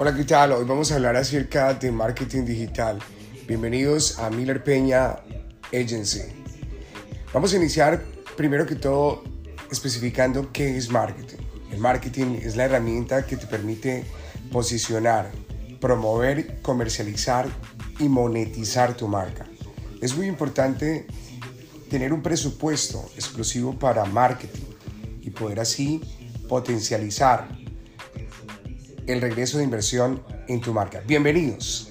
Hola, ¿qué tal? Hoy vamos a hablar acerca de marketing digital. Bienvenidos a Miller Peña Agency. Vamos a iniciar primero que todo especificando qué es marketing. El marketing es la herramienta que te permite posicionar, promover, comercializar y monetizar tu marca. Es muy importante tener un presupuesto exclusivo para marketing y poder así potencializar el regreso de inversión en tu marca. Bienvenidos.